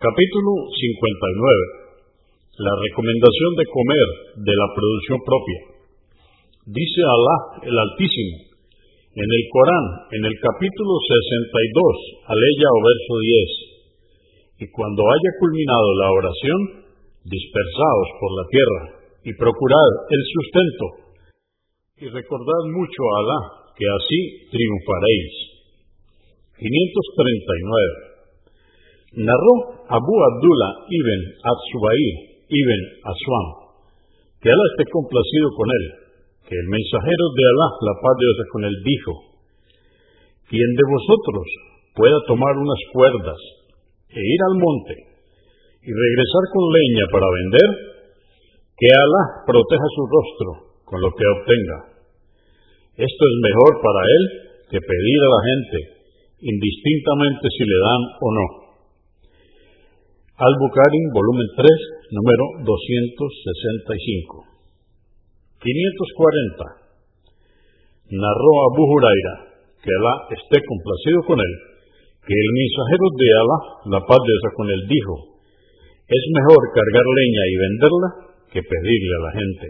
Capítulo 59. La recomendación de comer de la producción propia. Dice Alá el Altísimo en el Corán, en el capítulo 62, aleya o verso 10. Y cuando haya culminado la oración, dispersaos por la tierra y procurad el sustento. Y recordad mucho a Alá, que así triunfaréis. 539. Narró Abu Abdullah ibn Atsubair ibn Aswam, que Alá esté complacido con él, que el mensajero de Alá, la paz de Dios con él, dijo, quien de vosotros pueda tomar unas cuerdas e ir al monte y regresar con leña para vender, que Alá proteja su rostro con lo que obtenga. Esto es mejor para él que pedir a la gente, indistintamente si le dan o no. Al-Bukhari, volumen 3, número 265. 540. Narró Abu Huraira, que Alá esté complacido con él, que el mensajero de Alá, la paz de con él, dijo, es mejor cargar leña y venderla que pedirle a la gente.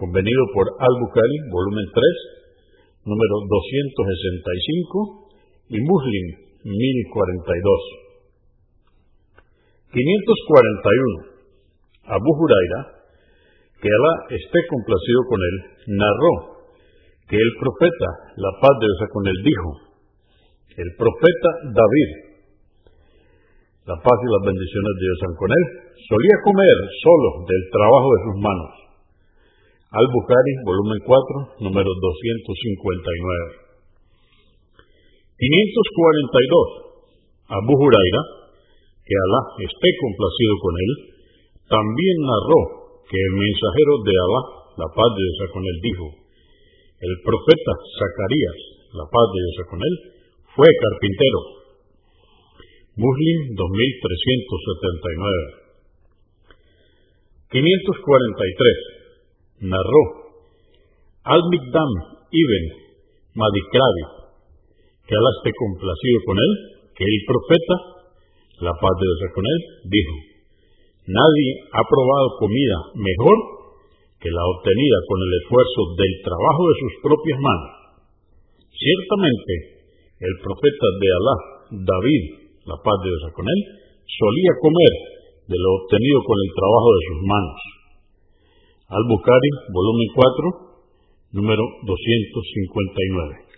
Convenido por Al-Bukhari, volumen 3, número 265 y Muslim 1042. 541. Abu Huraira, que Alá esté complacido con él, narró que el profeta, la paz de Dios con él, dijo, el profeta David, la paz y las bendiciones de Dios con él, solía comer solo del trabajo de sus manos. Al-Bukhari, volumen 4, número 259. 542. Abu Huraira, que Alá esté complacido con él, también narró que el mensajero de Alá, la paz de Dios con él, dijo, el profeta Zacarías, la paz de Dios con él, fue carpintero. Muslim 2379. 543. Narró Al-Mikdam ibn Madikrabi, que Alá esté complacido con él, que el profeta la paz de Dios con él, dijo, nadie ha probado comida mejor que la obtenida con el esfuerzo del trabajo de sus propias manos. Ciertamente, el profeta de Alá, David, la paz de Dios con él, solía comer de lo obtenido con el trabajo de sus manos. Al-Bukhari, volumen 4, número 259.